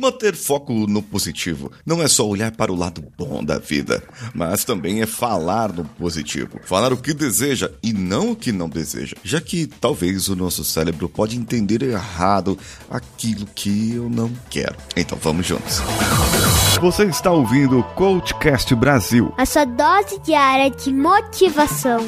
Manter foco no positivo não é só olhar para o lado bom da vida, mas também é falar no positivo. Falar o que deseja e não o que não deseja, já que talvez o nosso cérebro pode entender errado aquilo que eu não quero. Então vamos juntos. Você está ouvindo o Coachcast Brasil. A sua dose diária de motivação.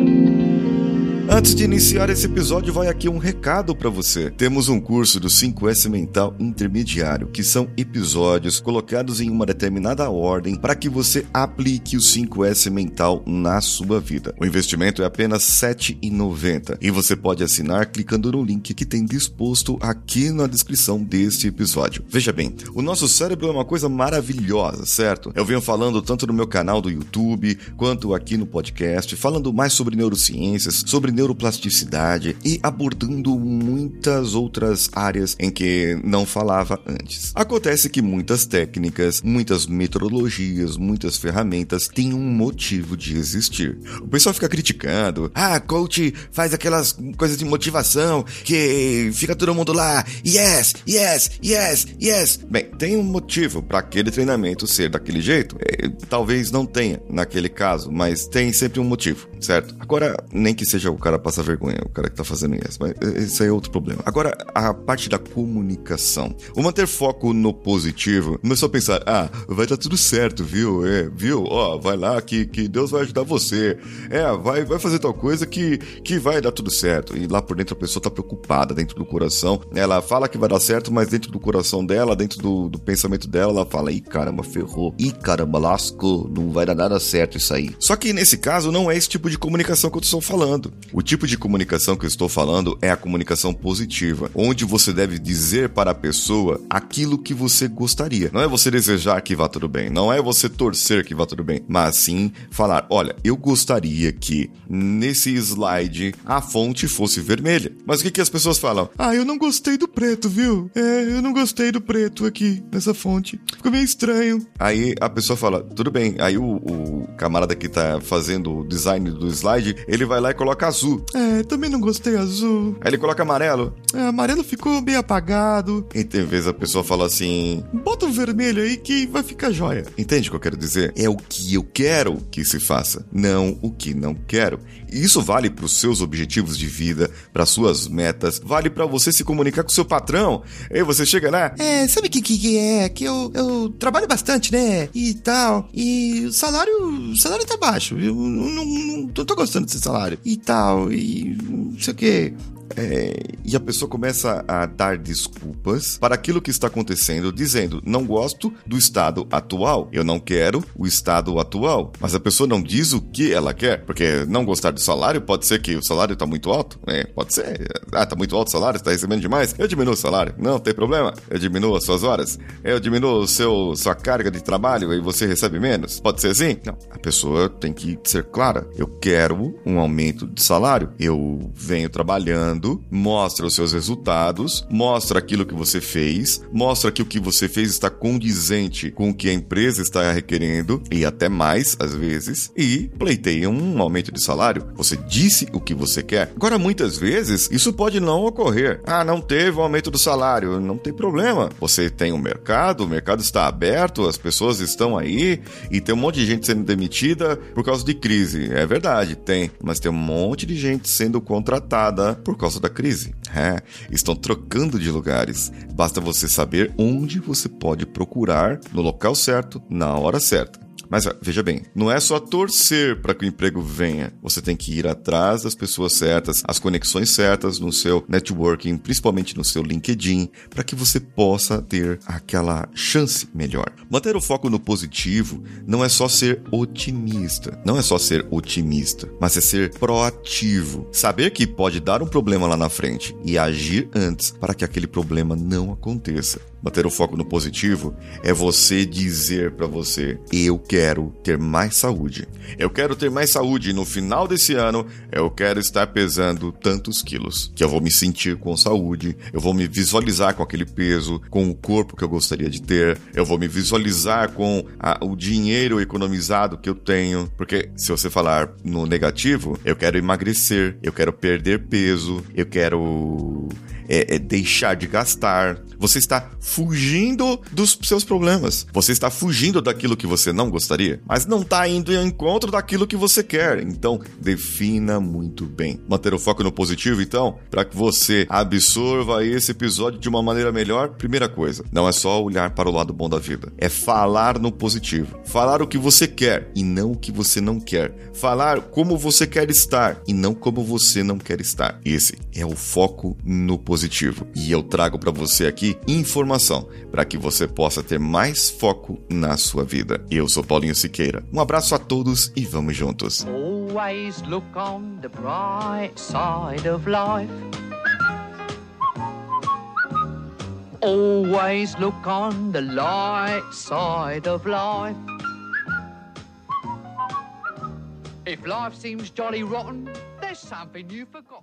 thank you Antes de iniciar esse episódio, vai aqui um recado para você. Temos um curso do 5S Mental Intermediário, que são episódios colocados em uma determinada ordem para que você aplique o 5S Mental na sua vida. O investimento é apenas R$ 7,90 e você pode assinar clicando no link que tem disposto aqui na descrição deste episódio. Veja bem, o nosso cérebro é uma coisa maravilhosa, certo? Eu venho falando tanto no meu canal do YouTube quanto aqui no podcast, falando mais sobre neurociências, sobre neuro neuroplasticidade e abordando muitas outras áreas em que não falava antes. Acontece que muitas técnicas, muitas metodologias, muitas ferramentas têm um motivo de existir. O pessoal fica criticando, ah, coach faz aquelas coisas de motivação que fica todo mundo lá, yes, yes, yes, yes. Bem, tem um motivo para aquele treinamento ser daquele jeito. É, talvez não tenha naquele caso, mas tem sempre um motivo, certo? Agora, nem que seja o cara passa vergonha, o cara que tá fazendo isso. Mas esse é outro problema. Agora, a parte da comunicação. O manter foco no positivo, começou a pensar, ah, vai dar tudo certo, viu? É, viu? Ó, vai lá que, que Deus vai ajudar você. É, vai, vai fazer tal coisa que, que vai dar tudo certo. E lá por dentro a pessoa tá preocupada, dentro do coração. Ela fala que vai dar certo, mas dentro do coração dela, dentro do, do pensamento dela, ela fala, ih, caramba, ferrou. Ih, caramba, lascou. Não vai dar nada certo isso aí. Só que nesse caso, não é esse tipo de comunicação que eu estou falando. O tipo de comunicação que eu estou falando é a comunicação positiva, onde você deve dizer para a pessoa aquilo que você gostaria. Não é você desejar que vá tudo bem, não é você torcer que vá tudo bem, mas sim falar: olha, eu gostaria que nesse slide a fonte fosse vermelha. Mas o que, que as pessoas falam? Ah, eu não gostei do preto, viu? É, eu não gostei do preto aqui nessa fonte. Ficou meio estranho. Aí a pessoa fala: tudo bem. Aí o, o camarada que tá fazendo o design do slide, ele vai lá e coloca azul. É, também não gostei azul. Aí ele coloca amarelo. É, amarelo ficou bem apagado. E tem vezes a pessoa fala assim: bota um vermelho aí que vai ficar jóia. Entende o que eu quero dizer? É o que eu quero que se faça, não o que não quero. E isso vale para os seus objetivos de vida, para suas metas, vale para você se comunicar com seu patrão. Aí você chega lá, é, sabe o que, que é? Que eu, eu trabalho bastante, né? E tal. E o salário, o salário tá baixo. Eu não, não, não tô gostando desse salário. E tal e não sei o que. É, e a pessoa começa a dar desculpas para aquilo que está acontecendo, dizendo: não gosto do estado atual, eu não quero o estado atual. Mas a pessoa não diz o que ela quer, porque não gostar do salário pode ser que o salário está muito alto, é, pode ser. Ah, está muito alto o salário, está recebendo demais. Eu diminuo o salário, não tem problema. Eu diminuo as suas horas, eu diminuo seu sua carga de trabalho e você recebe menos. Pode ser assim? Não. A pessoa tem que ser clara. Eu quero um aumento de salário. Eu venho trabalhando mostra os seus resultados, mostra aquilo que você fez, mostra que o que você fez está condizente com o que a empresa está requerendo e até mais às vezes, e pleiteia um aumento de salário. Você disse o que você quer. Agora, muitas vezes, isso pode não ocorrer. Ah, não teve um aumento do salário, não tem problema. Você tem um mercado, o mercado está aberto, as pessoas estão aí e tem um monte de gente sendo demitida por causa de crise. É verdade, tem, mas tem um monte de gente sendo contratada por causa causa da crise. É, estão trocando de lugares. Basta você saber onde você pode procurar no local certo, na hora certa. Mas veja bem, não é só torcer para que o emprego venha. Você tem que ir atrás das pessoas certas, as conexões certas no seu networking, principalmente no seu LinkedIn, para que você possa ter aquela chance melhor. Manter o foco no positivo não é só ser otimista, não é só ser otimista, mas é ser proativo. Saber que pode dar um problema lá na frente e agir antes para que aquele problema não aconteça. Manter o foco no positivo é você dizer para você: eu quero ter mais saúde. Eu quero ter mais saúde e no final desse ano eu quero estar pesando tantos quilos, que eu vou me sentir com saúde, eu vou me visualizar com aquele peso, com o corpo que eu gostaria de ter, eu vou me visualizar com a, o dinheiro economizado que eu tenho, porque se você falar no negativo, eu quero emagrecer, eu quero perder peso, eu quero é, é deixar de gastar. Você está fugindo dos seus problemas. Você está fugindo daquilo que você não gostaria, mas não está indo ao encontro daquilo que você quer. Então, defina muito bem. Manter o foco no positivo, então, para que você absorva esse episódio de uma maneira melhor. Primeira coisa, não é só olhar para o lado bom da vida, é falar no positivo. Falar o que você quer e não o que você não quer. Falar como você quer estar e não como você não quer estar. Esse é o foco no positivo positivo. E eu trago para você aqui informação para que você possa ter mais foco na sua vida. Eu sou Paulinho Siqueira. Um abraço a todos e vamos juntos. Always look on the bright side of life. Always look on the light side of life. If life seems jolly rotten, there's something you forgot.